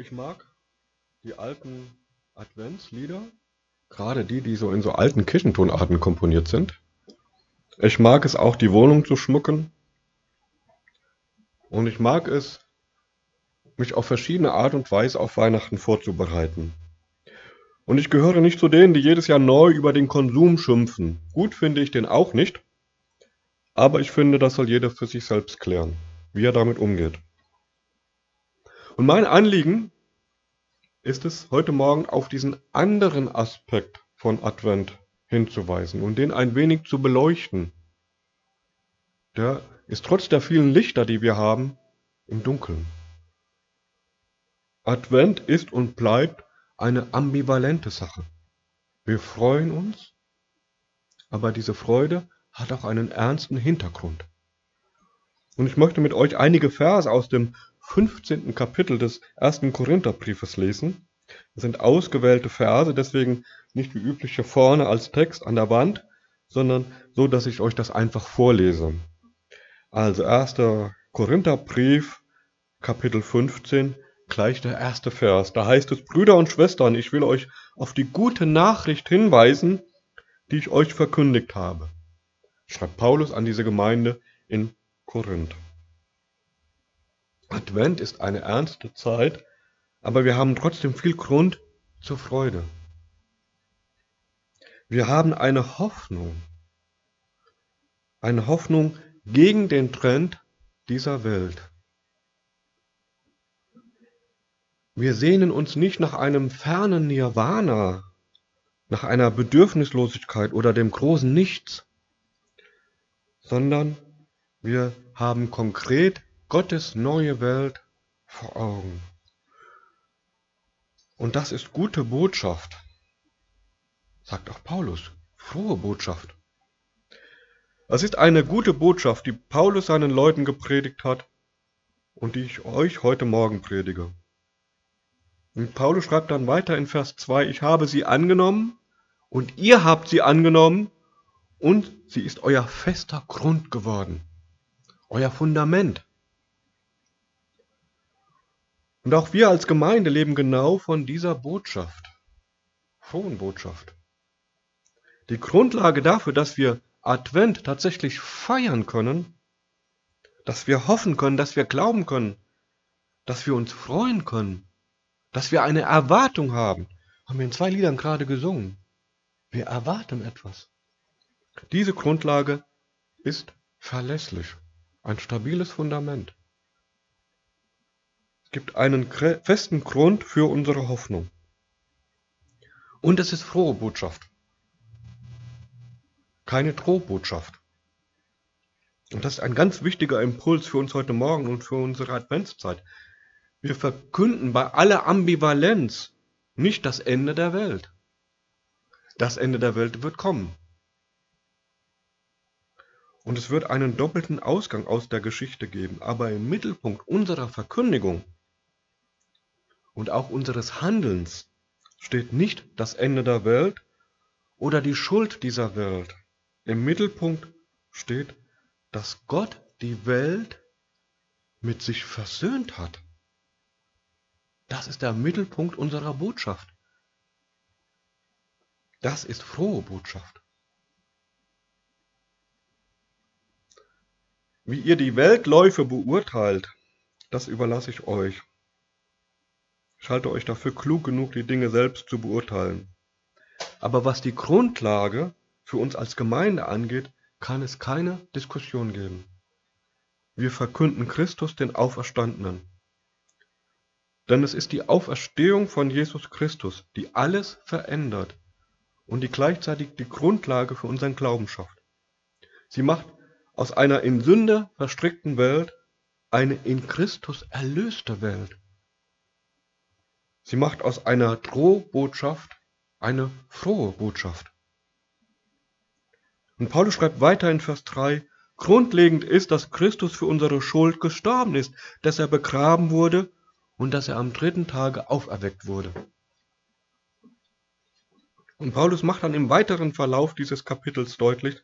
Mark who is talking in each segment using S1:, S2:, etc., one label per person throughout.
S1: Ich mag die alten Adventslieder, gerade die, die so in so alten Kirchentonarten komponiert sind. Ich mag es auch, die Wohnung zu schmucken. Und ich mag es, mich auf verschiedene Art und Weise auf Weihnachten vorzubereiten. Und ich gehöre nicht zu denen, die jedes Jahr neu über den Konsum schimpfen. Gut finde ich den auch nicht. Aber ich finde, das soll jeder für sich selbst klären, wie er damit umgeht. Und mein Anliegen ist es, heute Morgen auf diesen anderen Aspekt von Advent hinzuweisen und den ein wenig zu beleuchten. Der ist trotz der vielen Lichter, die wir haben, im Dunkeln. Advent ist und bleibt eine ambivalente Sache. Wir freuen uns, aber diese Freude hat auch einen ernsten Hintergrund. Und ich möchte mit euch einige Verse aus dem 15. Kapitel des ersten Korintherbriefes lesen. Das sind ausgewählte Verse, deswegen nicht wie üblich hier vorne als Text an der Wand, sondern so, dass ich euch das einfach vorlese. Also 1. Korintherbrief, Kapitel 15, gleich der erste Vers. Da heißt es, Brüder und Schwestern, ich will euch auf die gute Nachricht hinweisen, die ich euch verkündigt habe. Schreibt Paulus an diese Gemeinde in Korinth. Advent ist eine ernste Zeit, aber wir haben trotzdem viel Grund zur Freude. Wir haben eine Hoffnung, eine Hoffnung gegen den Trend dieser Welt. Wir sehnen uns nicht nach einem fernen Nirvana, nach einer Bedürfnislosigkeit oder dem großen Nichts, sondern wir haben konkret Gottes neue Welt vor Augen. Und das ist gute Botschaft, sagt auch Paulus, frohe Botschaft. Es ist eine gute Botschaft, die Paulus seinen Leuten gepredigt hat und die ich euch heute Morgen predige. Und Paulus schreibt dann weiter in Vers 2, ich habe sie angenommen und ihr habt sie angenommen und sie ist euer fester Grund geworden, euer Fundament. Und auch wir als Gemeinde leben genau von dieser Botschaft, frohen Botschaft. Die Grundlage dafür, dass wir Advent tatsächlich feiern können, dass wir hoffen können, dass wir glauben können, dass wir uns freuen können, dass wir eine Erwartung haben, haben wir in zwei Liedern gerade gesungen. Wir erwarten etwas. Diese Grundlage ist verlässlich, ein stabiles Fundament. Es gibt einen festen Grund für unsere Hoffnung. Und es ist frohe Botschaft. Keine Drohbotschaft. Und das ist ein ganz wichtiger Impuls für uns heute Morgen und für unsere Adventszeit. Wir verkünden bei aller Ambivalenz nicht das Ende der Welt. Das Ende der Welt wird kommen. Und es wird einen doppelten Ausgang aus der Geschichte geben. Aber im Mittelpunkt unserer Verkündigung und auch unseres Handelns steht nicht das Ende der Welt oder die Schuld dieser Welt. Im Mittelpunkt steht, dass Gott die Welt mit sich versöhnt hat. Das ist der Mittelpunkt unserer Botschaft. Das ist frohe Botschaft. Wie ihr die Weltläufe beurteilt, das überlasse ich euch. Ich halte euch dafür klug genug, die Dinge selbst zu beurteilen. Aber was die Grundlage für uns als Gemeinde angeht, kann es keine Diskussion geben. Wir verkünden Christus den Auferstandenen. Denn es ist die Auferstehung von Jesus Christus, die alles verändert und die gleichzeitig die Grundlage für unseren Glauben schafft. Sie macht aus einer in Sünde verstrickten Welt eine in Christus erlöste Welt. Sie macht aus einer Drohbotschaft eine frohe Botschaft. Und Paulus schreibt weiter in Vers 3, grundlegend ist, dass Christus für unsere Schuld gestorben ist, dass er begraben wurde und dass er am dritten Tage auferweckt wurde. Und Paulus macht dann im weiteren Verlauf dieses Kapitels deutlich,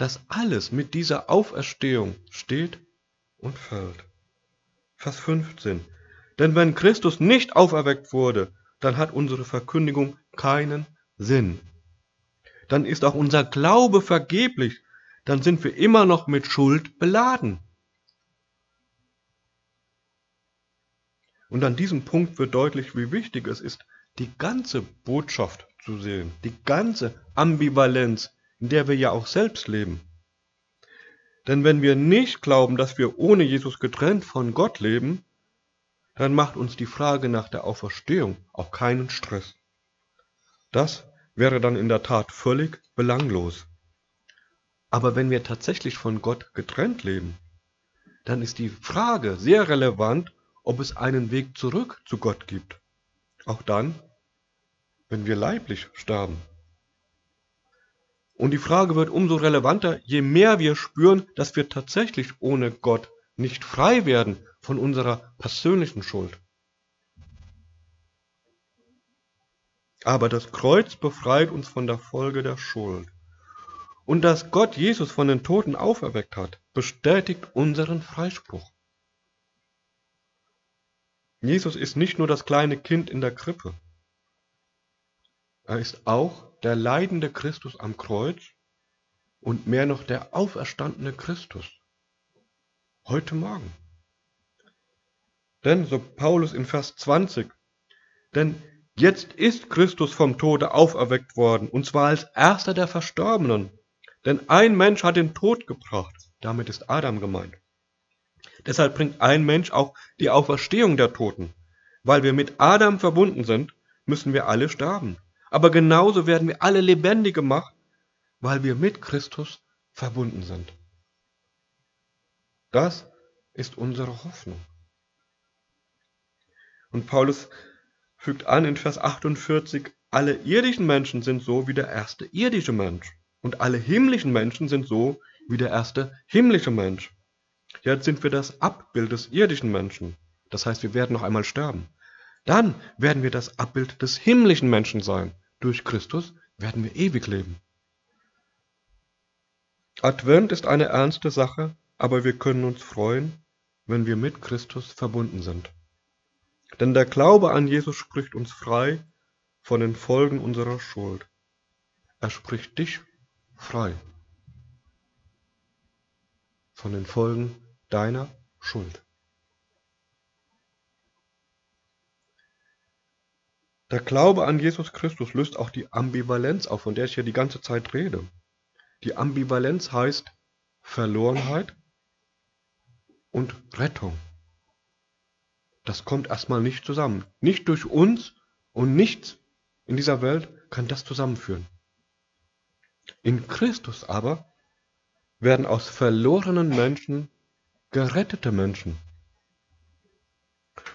S1: dass alles mit dieser Auferstehung steht und fällt. Vers 15. Denn wenn Christus nicht auferweckt wurde, dann hat unsere Verkündigung keinen Sinn. Dann ist auch unser Glaube vergeblich, dann sind wir immer noch mit Schuld beladen. Und an diesem Punkt wird deutlich, wie wichtig es ist, die ganze Botschaft zu sehen, die ganze Ambivalenz, in der wir ja auch selbst leben. Denn wenn wir nicht glauben, dass wir ohne Jesus getrennt von Gott leben, dann macht uns die Frage nach der Auferstehung auch keinen Stress. Das wäre dann in der Tat völlig belanglos. Aber wenn wir tatsächlich von Gott getrennt leben, dann ist die Frage sehr relevant, ob es einen Weg zurück zu Gott gibt. Auch dann, wenn wir leiblich sterben. Und die Frage wird umso relevanter, je mehr wir spüren, dass wir tatsächlich ohne Gott nicht frei werden von unserer persönlichen Schuld. Aber das Kreuz befreit uns von der Folge der Schuld. Und dass Gott Jesus von den Toten auferweckt hat, bestätigt unseren Freispruch. Jesus ist nicht nur das kleine Kind in der Krippe. Er ist auch der leidende Christus am Kreuz und mehr noch der auferstandene Christus. Heute Morgen. Denn, so Paulus in Vers 20, denn jetzt ist Christus vom Tode auferweckt worden, und zwar als erster der Verstorbenen. Denn ein Mensch hat den Tod gebracht, damit ist Adam gemeint. Deshalb bringt ein Mensch auch die Auferstehung der Toten. Weil wir mit Adam verbunden sind, müssen wir alle sterben. Aber genauso werden wir alle lebendig gemacht, weil wir mit Christus verbunden sind. Das ist unsere Hoffnung. Und Paulus fügt an in Vers 48, alle irdischen Menschen sind so wie der erste irdische Mensch. Und alle himmlischen Menschen sind so wie der erste himmlische Mensch. Jetzt sind wir das Abbild des irdischen Menschen. Das heißt, wir werden noch einmal sterben. Dann werden wir das Abbild des himmlischen Menschen sein. Durch Christus werden wir ewig leben. Advent ist eine ernste Sache, aber wir können uns freuen, wenn wir mit Christus verbunden sind. Denn der Glaube an Jesus spricht uns frei von den Folgen unserer Schuld. Er spricht dich frei von den Folgen deiner Schuld. Der Glaube an Jesus Christus löst auch die Ambivalenz auf, von der ich hier die ganze Zeit rede. Die Ambivalenz heißt Verlorenheit und Rettung. Das kommt erstmal nicht zusammen. Nicht durch uns und nichts in dieser Welt kann das zusammenführen. In Christus aber werden aus verlorenen Menschen gerettete Menschen.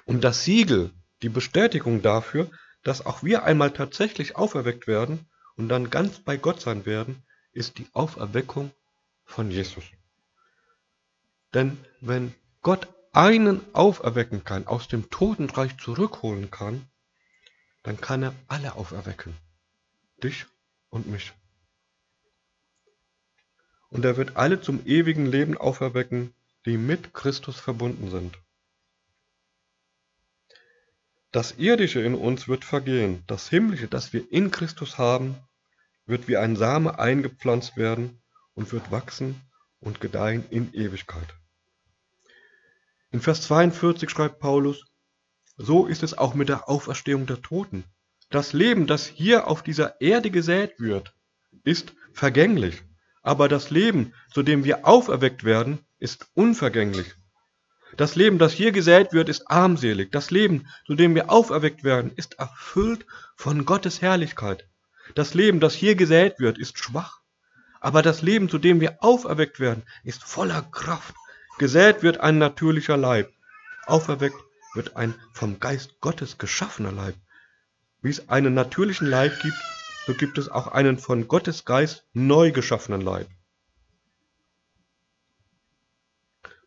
S1: Und das Siegel, die Bestätigung dafür, dass auch wir einmal tatsächlich auferweckt werden und dann ganz bei Gott sein werden, ist die Auferweckung von Jesus. Denn wenn Gott einen auferwecken kann, aus dem Totenreich zurückholen kann, dann kann er alle auferwecken. Dich und mich und er wird alle zum ewigen Leben auferwecken, die mit Christus verbunden sind. Das Irdische in uns wird vergehen, das Himmlische, das wir in Christus haben, wird wie ein Same eingepflanzt werden und wird wachsen und gedeihen in Ewigkeit. In Vers 42 schreibt Paulus, so ist es auch mit der Auferstehung der Toten. Das Leben, das hier auf dieser Erde gesät wird, ist vergänglich. Aber das Leben, zu dem wir auferweckt werden, ist unvergänglich. Das Leben, das hier gesät wird, ist armselig. Das Leben, zu dem wir auferweckt werden, ist erfüllt von Gottes Herrlichkeit. Das Leben, das hier gesät wird, ist schwach. Aber das Leben, zu dem wir auferweckt werden, ist voller Kraft. Gesät wird ein natürlicher Leib. Auferweckt wird ein vom Geist Gottes geschaffener Leib. Wie es einen natürlichen Leib gibt, so gibt es auch einen von Gottes Geist neu geschaffenen Leib.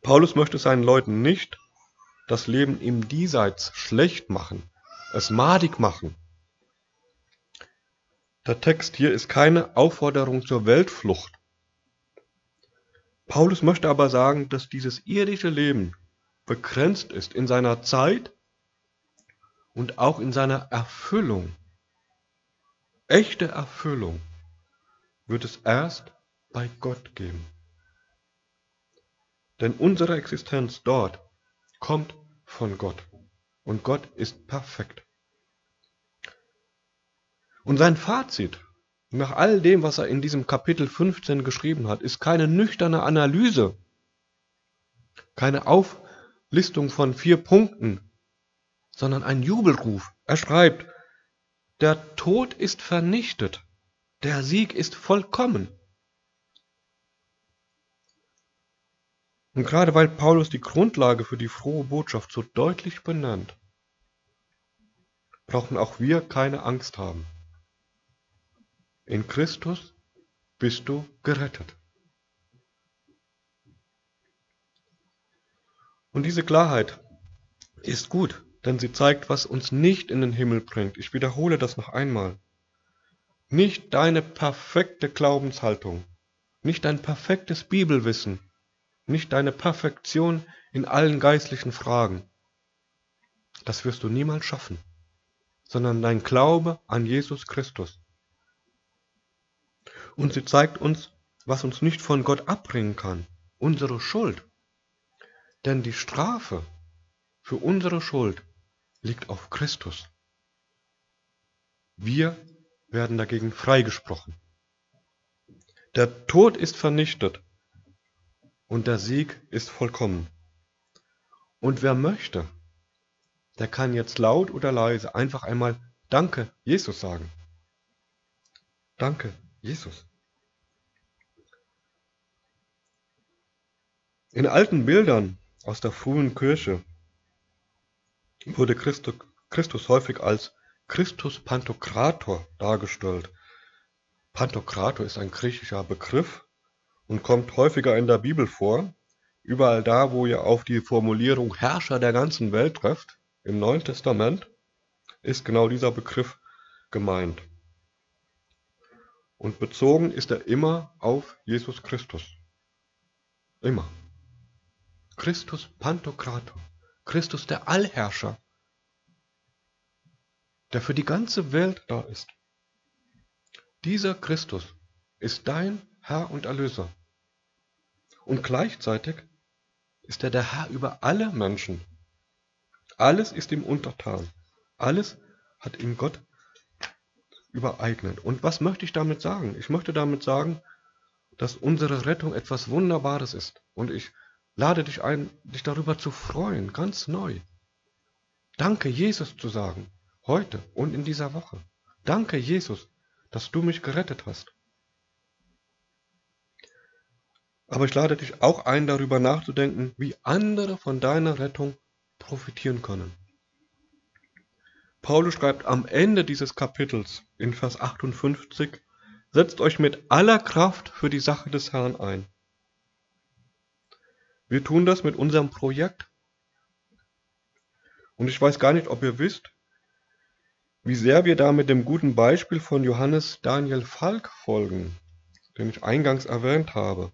S1: Paulus möchte seinen Leuten nicht das Leben im Diesseits schlecht machen, es madig machen. Der Text hier ist keine Aufforderung zur Weltflucht. Paulus möchte aber sagen, dass dieses irdische Leben begrenzt ist in seiner Zeit und auch in seiner Erfüllung, echte Erfüllung, wird es erst bei Gott geben. Denn unsere Existenz dort kommt von Gott. Und Gott ist perfekt. Und sein Fazit nach all dem, was er in diesem Kapitel 15 geschrieben hat, ist keine nüchterne Analyse, keine Auflistung von vier Punkten, sondern ein Jubelruf. Er schreibt, der Tod ist vernichtet, der Sieg ist vollkommen. Und gerade weil Paulus die Grundlage für die frohe Botschaft so deutlich benannt, brauchen auch wir keine Angst haben. In Christus bist du gerettet. Und diese Klarheit ist gut, denn sie zeigt, was uns nicht in den Himmel bringt. Ich wiederhole das noch einmal. Nicht deine perfekte Glaubenshaltung, nicht dein perfektes Bibelwissen, nicht deine Perfektion in allen geistlichen Fragen. Das wirst du niemals schaffen, sondern dein Glaube an Jesus Christus. Und sie zeigt uns, was uns nicht von Gott abbringen kann, unsere Schuld. Denn die Strafe für unsere Schuld liegt auf Christus. Wir werden dagegen freigesprochen. Der Tod ist vernichtet und der Sieg ist vollkommen. Und wer möchte, der kann jetzt laut oder leise einfach einmal Danke, Jesus sagen. Danke, Jesus. In alten Bildern aus der frühen Kirche wurde Christus häufig als Christus Pantokrator dargestellt. Pantokrator ist ein griechischer Begriff, und kommt häufiger in der Bibel vor. Überall da, wo ihr auf die Formulierung Herrscher der ganzen Welt trefft, im Neuen Testament, ist genau dieser Begriff gemeint. Und bezogen ist er immer auf Jesus Christus. Immer. Christus Pantokrator. Christus der Allherrscher, der für die ganze Welt da ist. Dieser Christus ist dein Herr und Erlöser. Und gleichzeitig ist er der Herr über alle Menschen. Alles ist ihm untertan. Alles hat ihm Gott übereignet. Und was möchte ich damit sagen? Ich möchte damit sagen, dass unsere Rettung etwas Wunderbares ist. Und ich lade dich ein, dich darüber zu freuen, ganz neu. Danke, Jesus zu sagen, heute und in dieser Woche. Danke, Jesus, dass du mich gerettet hast. Aber ich lade dich auch ein, darüber nachzudenken, wie andere von deiner Rettung profitieren können. Paulus schreibt am Ende dieses Kapitels in Vers 58, setzt euch mit aller Kraft für die Sache des Herrn ein. Wir tun das mit unserem Projekt. Und ich weiß gar nicht, ob ihr wisst, wie sehr wir da mit dem guten Beispiel von Johannes Daniel Falk folgen, den ich eingangs erwähnt habe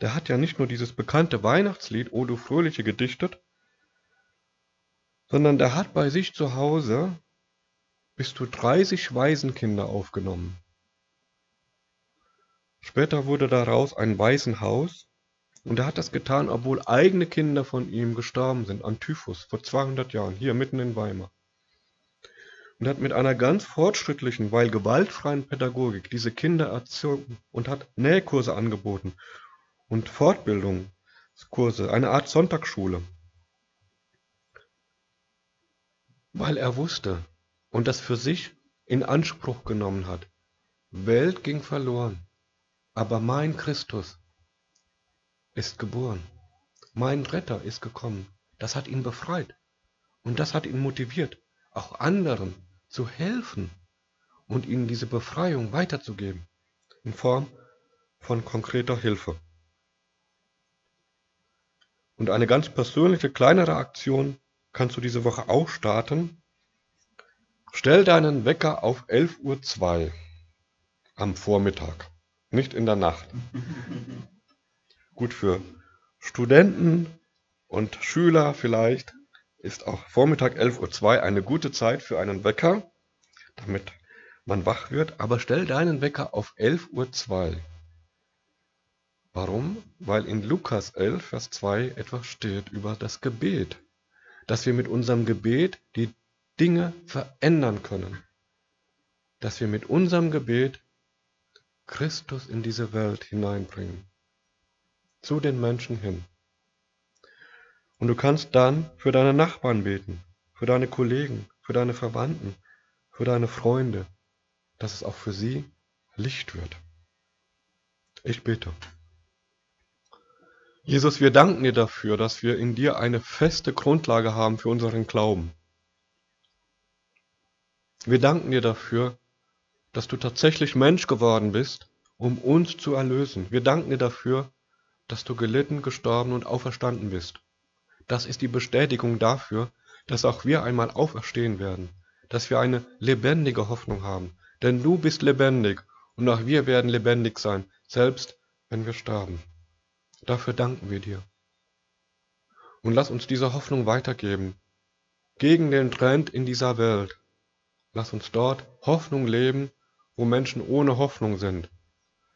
S1: der hat ja nicht nur dieses bekannte Weihnachtslied O du Fröhliche gedichtet, sondern der hat bei sich zu Hause bis zu 30 Waisenkinder aufgenommen. Später wurde daraus ein Waisenhaus und er hat das getan, obwohl eigene Kinder von ihm gestorben sind an Typhus vor 200 Jahren, hier mitten in Weimar. Und hat mit einer ganz fortschrittlichen, weil gewaltfreien Pädagogik diese Kinder erzogen und hat Nähkurse angeboten und Fortbildungskurse, eine Art Sonntagsschule. Weil er wusste und das für sich in Anspruch genommen hat. Welt ging verloren, aber mein Christus ist geboren. Mein Retter ist gekommen. Das hat ihn befreit. Und das hat ihn motiviert, auch anderen zu helfen und ihnen diese Befreiung weiterzugeben in Form von konkreter Hilfe. Und eine ganz persönliche kleinere Aktion kannst du diese Woche auch starten. Stell deinen Wecker auf 11.02 Uhr am Vormittag, nicht in der Nacht. Gut für Studenten und Schüler vielleicht, ist auch Vormittag 11.02 Uhr eine gute Zeit für einen Wecker, damit man wach wird, aber stell deinen Wecker auf 11.02 Uhr. Warum? Weil in Lukas 11, Vers 2 etwas steht über das Gebet, dass wir mit unserem Gebet die Dinge verändern können, dass wir mit unserem Gebet Christus in diese Welt hineinbringen, zu den Menschen hin. Und du kannst dann für deine Nachbarn beten, für deine Kollegen, für deine Verwandten, für deine Freunde, dass es auch für sie Licht wird. Ich bete. Jesus, wir danken dir dafür, dass wir in dir eine feste Grundlage haben für unseren Glauben. Wir danken dir dafür, dass du tatsächlich Mensch geworden bist, um uns zu erlösen. Wir danken dir dafür, dass du gelitten, gestorben und auferstanden bist. Das ist die Bestätigung dafür, dass auch wir einmal auferstehen werden, dass wir eine lebendige Hoffnung haben. Denn du bist lebendig und auch wir werden lebendig sein, selbst wenn wir sterben. Dafür danken wir dir. Und lass uns diese Hoffnung weitergeben, gegen den Trend in dieser Welt. Lass uns dort Hoffnung leben, wo Menschen ohne Hoffnung sind.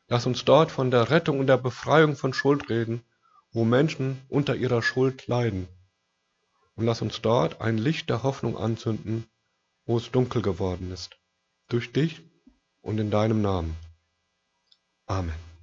S1: Lass uns dort von der Rettung und der Befreiung von Schuld reden, wo Menschen unter ihrer Schuld leiden. Und lass uns dort ein Licht der Hoffnung anzünden, wo es dunkel geworden ist. Durch dich und in deinem Namen. Amen.